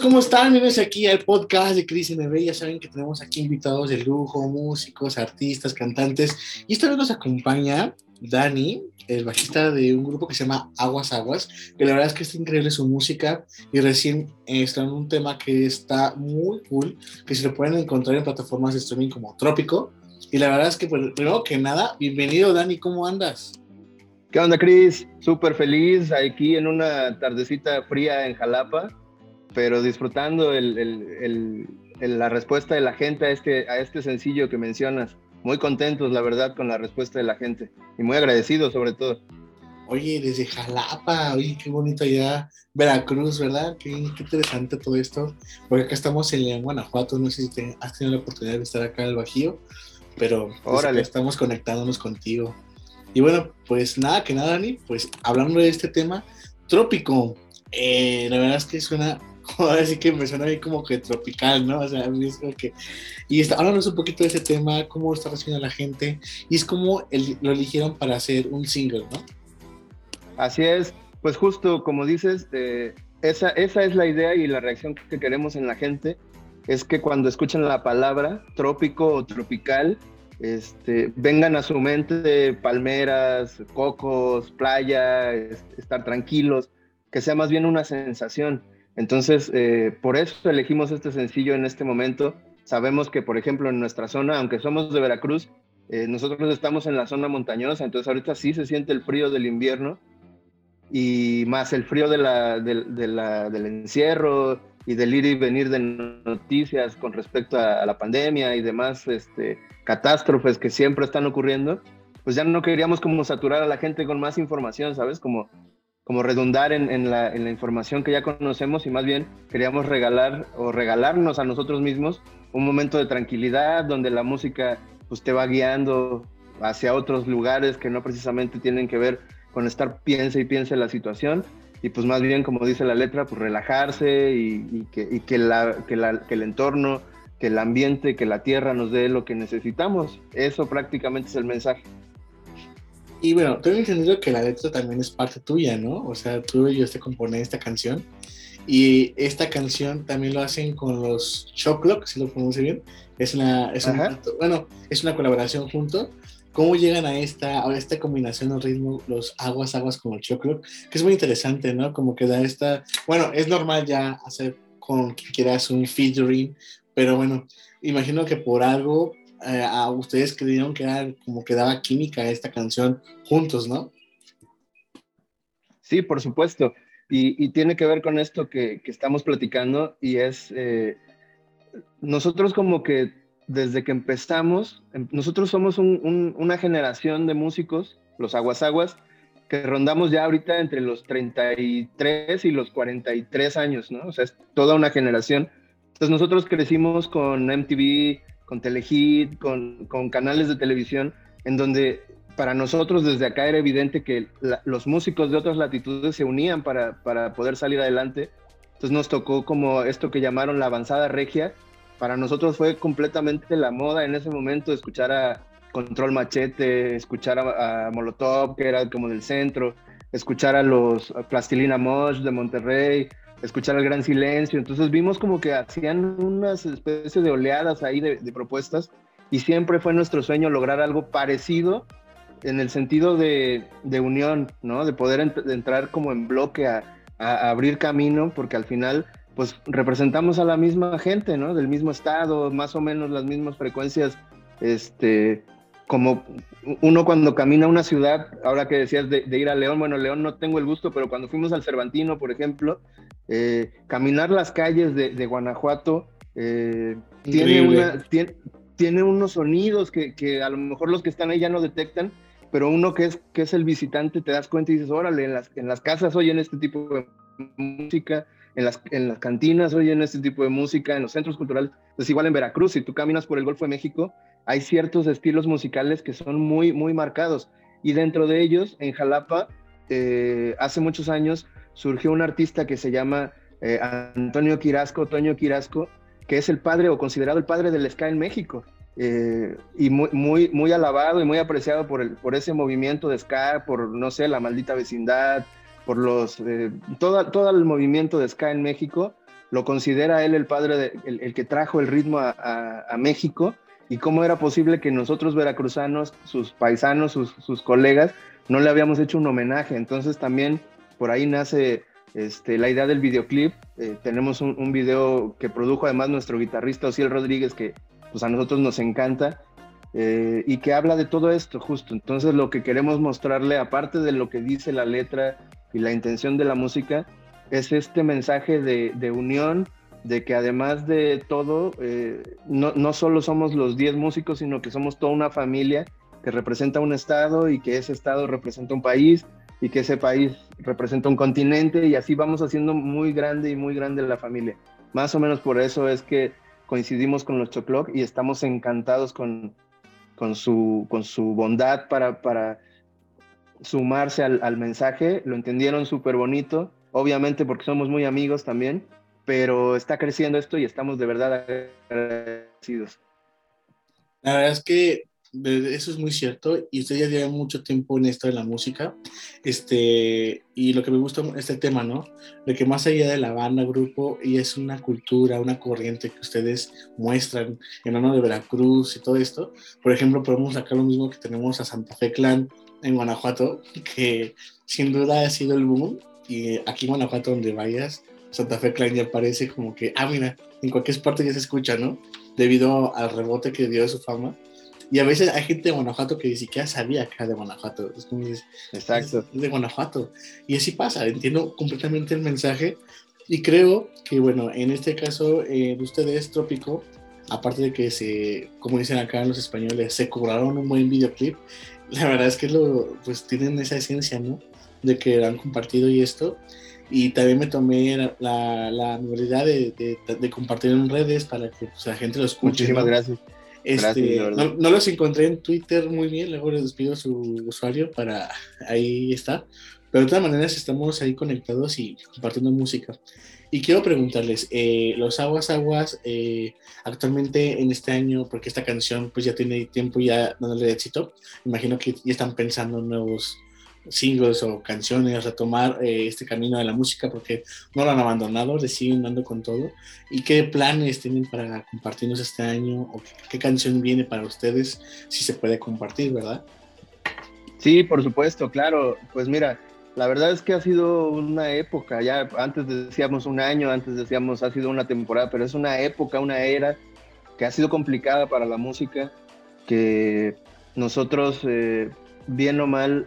¿cómo están? Bienvenidos aquí al podcast de Cris MB. Ya saben que tenemos aquí invitados de lujo, músicos, artistas, cantantes. Y esta vez nos acompaña Dani, el bajista de un grupo que se llama Aguas Aguas, que la verdad es que está increíble su música y recién está en un tema que está muy cool, que se lo pueden encontrar en plataformas de streaming como Trópico. Y la verdad es que, pues, primero que nada, bienvenido Dani, ¿cómo andas? ¿Qué onda, Cris? Súper feliz aquí en una tardecita fría en Jalapa, pero disfrutando la respuesta de la gente a este, a este sencillo que mencionas. Muy contentos, la verdad, con la respuesta de la gente y muy agradecidos sobre todo. Oye, desde Jalapa, oye, qué bonito allá, Veracruz, ¿verdad? Qué, interesante todo esto, porque acá estamos en Guanajuato, no sé si te, has tenido la oportunidad de estar acá en el Bajío, pero pues, estamos conectándonos contigo. Y bueno, pues nada, que nada, Dani, pues hablando de este tema, trópico, eh, la verdad es que suena, ahora sí que me suena bien como que tropical, ¿no? O sea, es como que... Y está, háblanos un poquito de ese tema, cómo está recibiendo la gente, y es como lo eligieron para hacer un single, ¿no? Así es, pues justo como dices, eh, esa, esa es la idea y la reacción que queremos en la gente, es que cuando escuchan la palabra trópico o tropical, este, vengan a su mente palmeras, cocos, playa, estar tranquilos, que sea más bien una sensación. Entonces, eh, por eso elegimos este sencillo en este momento. Sabemos que, por ejemplo, en nuestra zona, aunque somos de Veracruz, eh, nosotros estamos en la zona montañosa, entonces ahorita sí se siente el frío del invierno y más el frío del encierro y del ir y venir de noticias con respecto a, la pandemia y demás este, catástrofes que siempre están ocurriendo, pues ya no queríamos como saturar a la gente con más información, ¿sabes? Como, como redundar en, la, información que ya conocemos y más bien queríamos regalar o regalarnos a nosotros mismos un momento de tranquilidad donde la música pues te va guiando hacia otros lugares que no precisamente tienen que ver con estar piense y piense la situación y pues más bien, como dice la letra, pues relajarse y, que el entorno, que el ambiente, que la tierra nos dé lo que necesitamos. Eso prácticamente es el mensaje. Y bueno, tengo entendido que la letra también es parte tuya, ¿no? O sea, tú y yo te componer esta canción. Y esta canción también lo hacen con los Choclock, si lo pronuncio bien. Es una, es bueno, es una colaboración junto cómo llegan a esta, a esta combinación de ritmo, los aguas, aguas con el choclo, que es muy interesante, ¿no? Como que da esta, bueno, es normal ya hacer con quien quieras un featuring, pero bueno, imagino que por algo eh, a ustedes creyeron que era como que daba química esta canción juntos, ¿no? Sí, por supuesto. Y, tiene que ver con esto que, estamos platicando y es, eh, nosotros como que desde que empezamos, em, nosotros somos una generación de músicos, los aguasaguas, que rondamos ya ahorita entre los 33 y los 43 años, ¿no? O sea, es toda una generación. Entonces nosotros crecimos con MTV, con Telehit, con, canales de televisión, en donde para nosotros desde acá era evidente que los músicos de otras latitudes se unían para, poder salir adelante. Entonces nos tocó como esto que llamaron la avanzada regia, para nosotros fue completamente la moda en ese momento escuchar a Control Machete, escuchar a, Molotov, que era como del centro, escuchar a los Plastilina Mosh de Monterrey, escuchar el Gran Silencio. Entonces vimos como que hacían unas especies de oleadas ahí de, propuestas y siempre fue nuestro sueño lograr algo parecido en el sentido de, unión, ¿no? De poder entrar como en bloque a, abrir camino, porque al final pues representamos a la misma gente, ¿no? Del mismo estado, más o menos las mismas frecuencias, este, como uno cuando camina a una ciudad, ahora que decías de, ir a León, bueno, León no tengo el gusto, pero cuando fuimos al Cervantino, por ejemplo, eh, caminar las calles de, Guanajuato eh, tiene, tiene, unos sonidos que, que, a lo mejor los que están ahí ya no detectan, pero uno que es, que es el visitante te das cuenta y dices, órale, en las, en las casas oyen este tipo de música, en las, en las cantinas oyen este tipo de música, en los centros culturales. Es igual en Veracruz, si tú caminas por el Golfo de México, hay ciertos estilos musicales que son muy, muy marcados. Y dentro de ellos, en Jalapa, eh, hace muchos años surgió un artista que se llama eh, Antonio Quirasco, Toño Quirasco, que es el padre o considerado el padre del ska en México. Eh, y muy, muy, muy alabado y muy apreciado por, el, por ese movimiento de ska, por, no sé, la maldita vecindad, por los, todo, todo el movimiento de ska en México, lo considera él el padre, el, que trajo el ritmo a, México y cómo era posible que nosotros veracruzanos, sus paisanos, sus, colegas, no le habíamos hecho un homenaje. Entonces también por ahí nace este, la idea del videoclip. Eh, tenemos un, video que produjo además nuestro guitarrista Ociel Rodríguez, que pues a nosotros nos encanta. Eh, y que habla de todo esto justo. Entonces lo que queremos mostrarle, aparte de lo que dice la letra y la intención de la música, es este mensaje de, unión, de que además de todo, eh, no, no, solo somos los 10 músicos, sino que somos toda una familia que representa un estado y que ese estado representa un país y que ese país representa un continente y así vamos haciendo muy grande y muy grande la familia. Más o menos por eso es que coincidimos con los Choclock y estamos encantados con, con su, con su bondad para, para sumarse al, al mensaje, lo entendieron súper bonito, obviamente porque somos muy amigos también, pero está creciendo esto y estamos de verdad agradecidos. La verdad es que eso es muy cierto y usted ya mucho tiempo en esto de la música este y lo que me gusta este tema no de que más allá de la banda grupo y es una cultura una corriente que ustedes muestran en honor de Veracruz y todo esto por ejemplo podemos sacar lo mismo que tenemos a Santa Fe Clan en Guanajuato que sin duda ha sido el boom y aquí en Guanajuato donde vayas Santa Fe Clan ya parece como que ah mira en cualquier parte ya se escucha no debido al rebote que dio de su fama y a veces hay gente de Guanajuato que ni siquiera sabía que era de Guanajuato. Es como Exacto. Es de Guanajuato. Y así pasa, entiendo completamente el mensaje. Y creo que, bueno, en este caso eh, de ustedes, Trópico, aparte de que se, como dicen acá en los españoles, se cobraron un buen videoclip, la verdad es que lo, pues tienen esa esencia, ¿no? De que lo han compartido y esto. Y también me tomé la, la, de, de, de, compartir en redes para que pues, la gente lo escuche. Muchísimas gracias. Este, no, los encontré en Twitter muy bien, luego les despido su usuario para ahí está. Pero de todas maneras estamos ahí conectados y compartiendo música. Y quiero preguntarles, eh, los Aguas Aguas, eh, actualmente en este año, porque esta canción pues ya tiene tiempo ya dándole éxito, imagino que ya están pensando en nuevos singles o canciones, retomar eh, este camino de la música porque no lo han abandonado, le siguen dando con todo. ¿Y qué planes tienen para compartirnos este año o qué, canción viene para ustedes si se puede compartir, verdad? Sí, por supuesto, claro. Pues mira, la verdad es que ha sido una época, ya antes decíamos un año, antes decíamos ha sido una temporada, pero es una época, una era que ha sido complicada para la música, que nosotros, eh, bien o mal,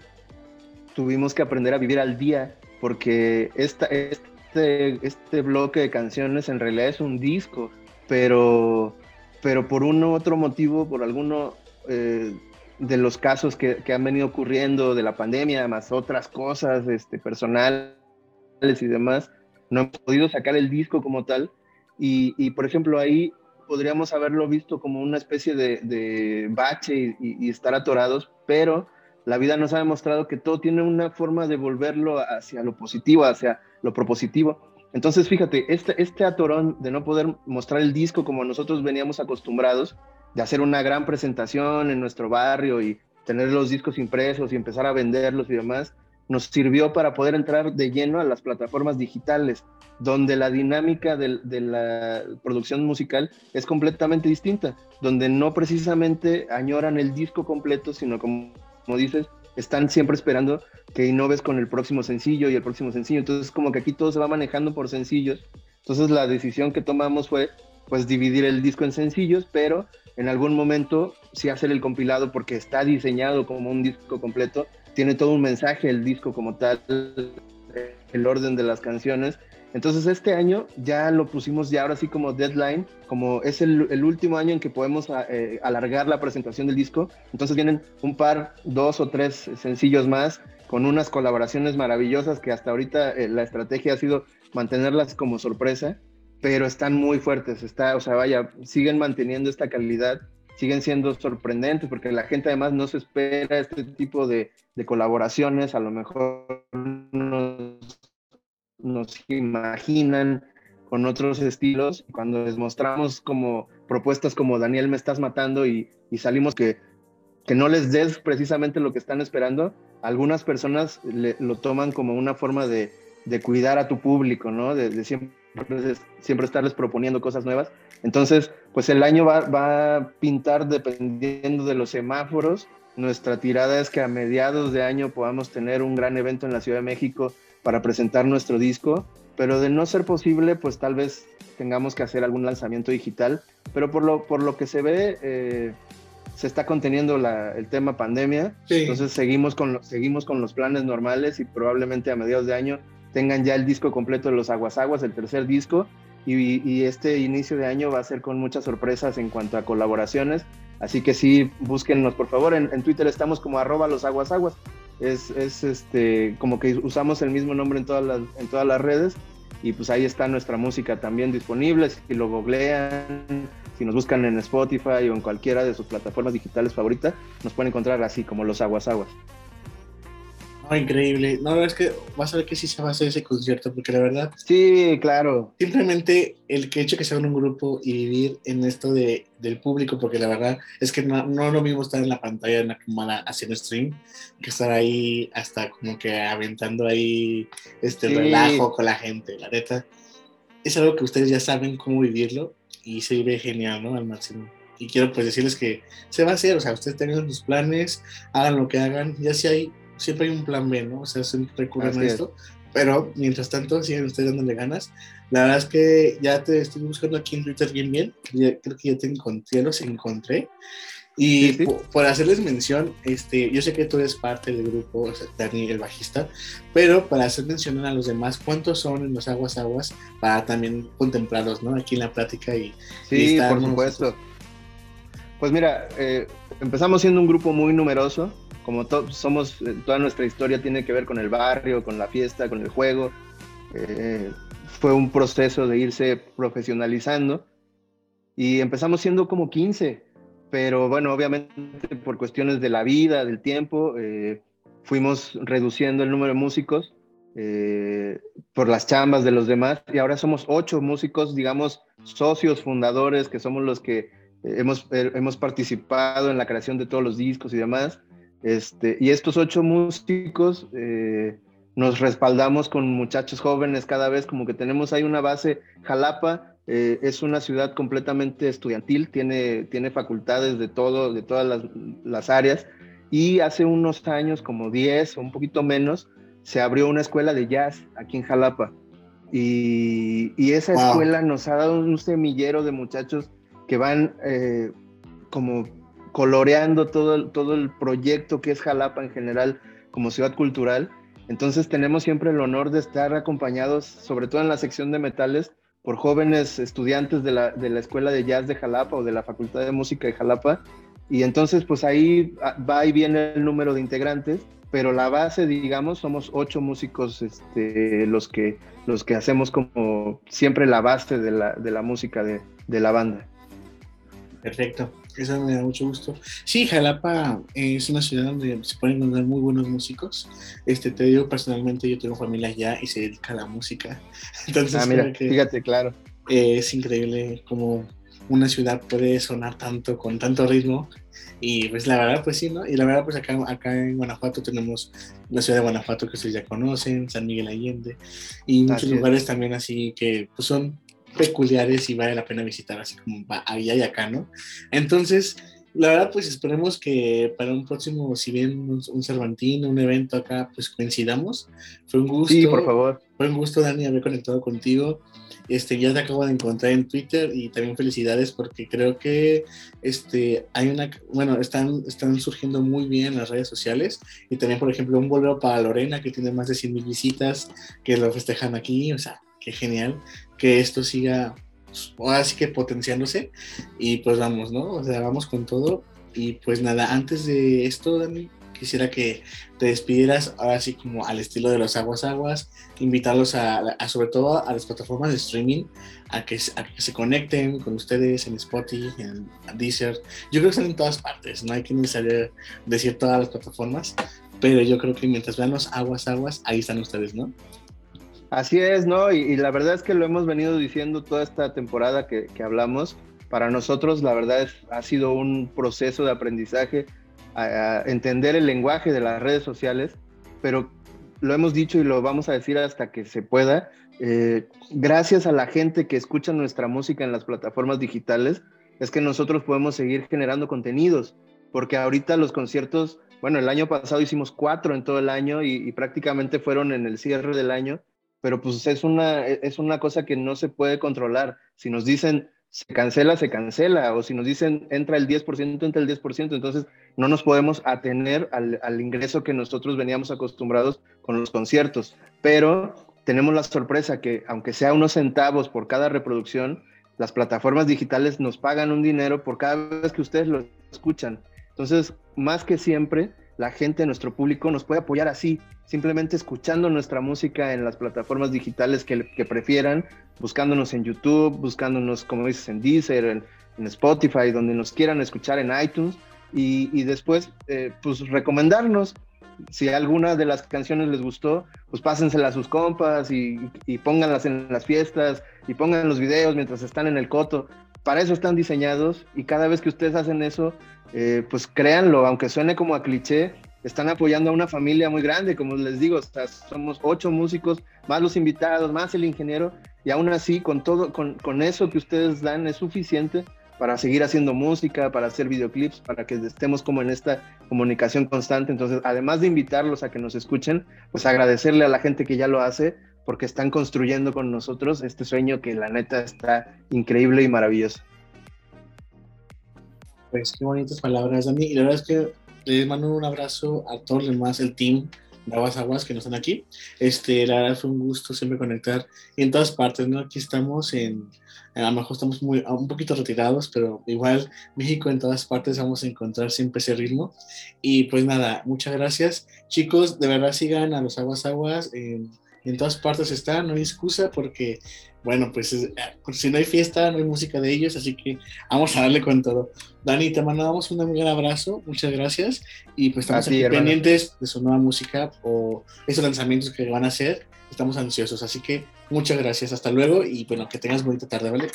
tuvimos que aprender a vivir al día, porque esta, este, este bloque de canciones en realidad es un disco, pero, pero por uno otro motivo, por alguno eh, de los casos que, que, han venido ocurriendo de la pandemia, más otras cosas este, personales y demás, no hemos podido sacar el disco como tal. Y, y por ejemplo, ahí podríamos haberlo visto como una especie de, de bache y, y, estar atorados, pero la vida nos ha demostrado que todo tiene una forma de volverlo hacia lo positivo, hacia lo propositivo. Entonces, fíjate, este, este atorón de no poder mostrar el disco como nosotros veníamos acostumbrados, de hacer una gran presentación en nuestro barrio y tener los discos impresos y empezar a venderlos y demás, nos sirvió para poder entrar de lleno a las plataformas digitales, donde la dinámica de, de, la producción musical es completamente distinta, donde no precisamente añoran el disco completo, sino como como dices, están siempre esperando que innoves con el próximo sencillo y el próximo sencillo. Entonces, como que aquí todo se va manejando por sencillos. Entonces, la decisión que tomamos fue, pues, dividir el disco en sencillos, pero en algún momento sí hacer el compilado porque está diseñado como un disco completo. Tiene todo un mensaje el disco como tal, el orden de las canciones. Entonces este año ya lo pusimos ya ahora sí como deadline, como es el, último año en que podemos ah, eh, alargar la presentación del disco. Entonces vienen un par, dos o tres sencillos más con unas colaboraciones maravillosas que hasta ahorita eh, la estrategia ha sido mantenerlas como sorpresa, pero están muy fuertes, está, o sea, vaya, siguen manteniendo esta calidad, siguen siendo sorprendentes porque la gente además no se espera este tipo de, de colaboraciones, a lo mejor no nos imaginan con otros estilos. Cuando les mostramos como propuestas como Daniel me estás matando y, salimos que, que no les des precisamente lo que están esperando, algunas personas lo toman como una forma de, cuidar a tu público, ¿no? De, siempre siempre estarles proponiendo cosas nuevas. Entonces, pues el año va, va a pintar dependiendo de los semáforos. Nuestra tirada es que a mediados de año podamos tener un gran evento en la Ciudad de México para presentar nuestro disco, pero de no ser posible, pues tal vez tengamos que hacer algún lanzamiento digital, pero por lo, por lo que se ve, eh, se está conteniendo el tema pandemia, entonces seguimos con, seguimos con los planes normales y probablemente a mediados de año tengan ya el disco completo de los Aguas Aguas, el tercer disco, y, este inicio de año va a ser con muchas sorpresas en cuanto a colaboraciones, así que sí, búsquennos por favor, en, Twitter estamos como arroba los Aguas Aguas, es, es, este, como que usamos el mismo nombre en todas las, en todas las redes, y pues ahí está nuestra música también disponible, si lo googlean, si nos buscan en Spotify o en cualquiera de sus plataformas digitales favoritas, nos pueden encontrar así como los aguas aguas. Increíble. No, es que vas a ver que sí se va a hacer ese concierto, porque la verdad. Sí, claro. Simplemente el que hecho que sea un grupo y vivir en esto de, del público, porque la verdad es que no, no lo mismo estar en la pantalla en la cámara haciendo stream que estar ahí hasta como que aventando ahí este relajo con la gente. La neta, es algo que ustedes ya saben cómo vivirlo y se vive genial, ¿no? Al máximo. Y quiero pues decirles que se va a hacer, o sea, ustedes tengan sus planes, hagan lo que hagan, ya si hay, siempre hay un plan B, ¿no? O sea, siempre recurren a esto, pero mientras tanto siguen ustedes dándole ganas. La verdad es que ya te estoy buscando aquí en Twitter bien, bien, creo que ya te encontré, los encontré. Y Por, hacerles mención, este, yo sé que tú eres parte del grupo, o sea, Dani, el bajista, pero para hacer mención a los demás, ¿cuántos son en los Aguas Aguas? Para también contemplarlos, ¿no? Aquí en la plática y... Sí, por supuesto. Pues mira, eh, empezamos siendo un grupo muy numeroso, como somos, eh, toda nuestra historia tiene que ver con el barrio, con la fiesta, con el juego. Eh, fue un proceso de irse profesionalizando y empezamos siendo como 15 pero bueno, obviamente por cuestiones de la vida, del tiempo, eh, fuimos reduciendo el número de músicos eh, por las chambas de los demás y ahora somos ocho músicos, digamos, socios fundadores, que somos los que eh, hemos, hemos participado en la creación de todos los discos y demás. Este, y estos ocho músicos nos respaldamos con muchachos jóvenes cada vez, como que tenemos ahí una base. Jalapa eh, es una ciudad completamente estudiantil, tiene, tiene facultades de todo, de todas las, áreas. Y hace unos años, como 10 o un poquito menos, se abrió una escuela de jazz aquí en Jalapa. Y, esa escuela nos ha dado un semillero de muchachos que van eh, como coloreando todo, todo el proyecto que es Jalapa en general como ciudad cultural. Entonces tenemos siempre el honor de estar acompañados, sobre todo en la sección de metales, por jóvenes estudiantes de la, de la Escuela de Jazz de Jalapa o de la Facultad de Música de Jalapa. Y entonces, pues ahí va y viene el número de integrantes, pero la base, digamos, somos ocho músicos este, los, que, los que hacemos como siempre la base de la, de la música de, de la banda. Perfecto. Eso me da mucho gusto. Sí, Jalapa es una ciudad donde se pueden encontrar muy buenos músicos. Este, te digo personalmente, yo tengo familia allá y se dedica a la música. Entonces, ah, mira, fíjate, claro. es increíble cómo una ciudad puede sonar tanto, con tanto ritmo. Y pues la verdad, pues sí, ¿no? Y la verdad, pues acá, acá en Guanajuato tenemos la ciudad de Guanajuato que ustedes ya conocen, San Miguel Allende, y muchos lugares también así que pues, son peculiares y vale la pena visitar, así como allá y acá, ¿no? Entonces, la verdad, pues esperemos que para un próximo, si bien un, Cervantino, un evento acá, pues coincidamos. Fue un gusto. Sí, por favor. Fue un gusto, Dani, haber conectado contigo. Este, ya te acabo de encontrar en Twitter y también felicidades porque creo que este, hay una, bueno, están, están surgiendo muy bien las redes sociales y también, por ejemplo, un bolero para Lorena que tiene más de 100 mil visitas que lo festejan aquí, o sea, qué genial que esto siga, pues, ahora sí que potenciándose. Y pues vamos, ¿no? O sea, vamos con todo. Y pues nada, antes de esto, Dani, quisiera que te despidieras ahora sí como al estilo de los aguas aguas, invitarlos a, sobre todo a las plataformas de streaming, a que, a que se conecten con ustedes en Spotify, en Deezer. Yo creo que están en todas partes, no hay que salir decir todas las plataformas, pero yo creo que mientras vean los aguas aguas, ahí están ustedes, ¿no? Así es, ¿no? Y, la verdad es que lo hemos venido diciendo toda esta temporada que, hablamos. Para nosotros, la verdad, es, ha sido un proceso de aprendizaje, a, entender el lenguaje de las redes sociales, pero lo hemos dicho y lo vamos a decir hasta que se pueda, eh, gracias a la gente que escucha nuestra música en las plataformas digitales, es que nosotros podemos seguir generando contenidos, porque ahorita los conciertos, bueno, el año pasado hicimos cuatro en todo el año y, prácticamente fueron en el cierre del año, pero pues es una, es una cosa que no se puede controlar. Si nos dicen se cancela, se cancela, o si nos dicen entra el 10%, entra el 10%, entonces no nos podemos atener al, al ingreso que nosotros veníamos acostumbrados con los conciertos, pero tenemos la sorpresa que aunque sea unos centavos por cada reproducción, las plataformas digitales nos pagan un dinero por cada vez que ustedes lo escuchan. Entonces, más que siempre, la gente, nuestro público, nos puede apoyar así, simplemente escuchando nuestra música en las plataformas digitales que, prefieran, buscándonos en YouTube, buscándonos, como dices, en Deezer, en, Spotify, donde nos quieran escuchar en iTunes, y, después, eh, pues, recomendarnos si alguna de las canciones les gustó, pues pásensela a sus compas y, pónganlas en las fiestas y pongan los videos mientras están en el coto. Para eso están diseñados y cada vez que ustedes hacen eso, eh, pues créanlo, aunque suene como a cliché, están apoyando a una familia muy grande, como les digo, somos ocho músicos, más los invitados, más el ingeniero, y aún así, con todo, con, con eso que ustedes dan es suficiente para seguir haciendo música, para hacer videoclips, para que estemos como en esta comunicación constante. Entonces, además de invitarlos a que nos escuchen, pues agradecerle a la gente que ya lo hace, porque están construyendo con nosotros este sueño que la neta está increíble y maravilloso. Pues qué bonitas palabras, Dani. Y la verdad es que les mando un abrazo a todos los demás, el team de Aguas Aguas que no están aquí. Este, la verdad fue un gusto siempre conectar en todas partes, ¿no? Aquí estamos en, a lo mejor estamos muy, un poquito retirados, pero igual México en todas partes vamos a encontrar siempre ese ritmo. Y pues nada, muchas gracias. Chicos, de verdad sigan a los Aguas Aguas. Todas partes están, no hay excusa porque, bueno, pues, pues si no hay fiesta, no hay música de ellos, así que vamos a darle con todo. Dani, te mandamos un gran abrazo, muchas gracias y pues estamos pendientes de su nueva música o esos lanzamientos que van a hacer estamos ansiosos. Así que muchas gracias, hasta luego y bueno, que tengas bonita tarde, ¿vale?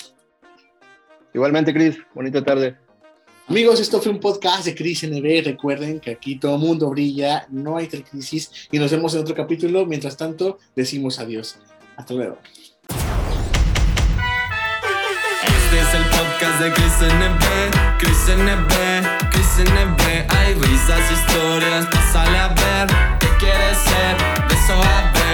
Igualmente, Cris, bonita tarde. Amigos, esto fue un podcast de Crisis NB. Recuerden que aquí todo mundo brilla, no hay crisis y nos vemos en otro capítulo. Mientras tanto, decimos adiós. Hasta luego. Este es el podcast de NB, historias, a ver.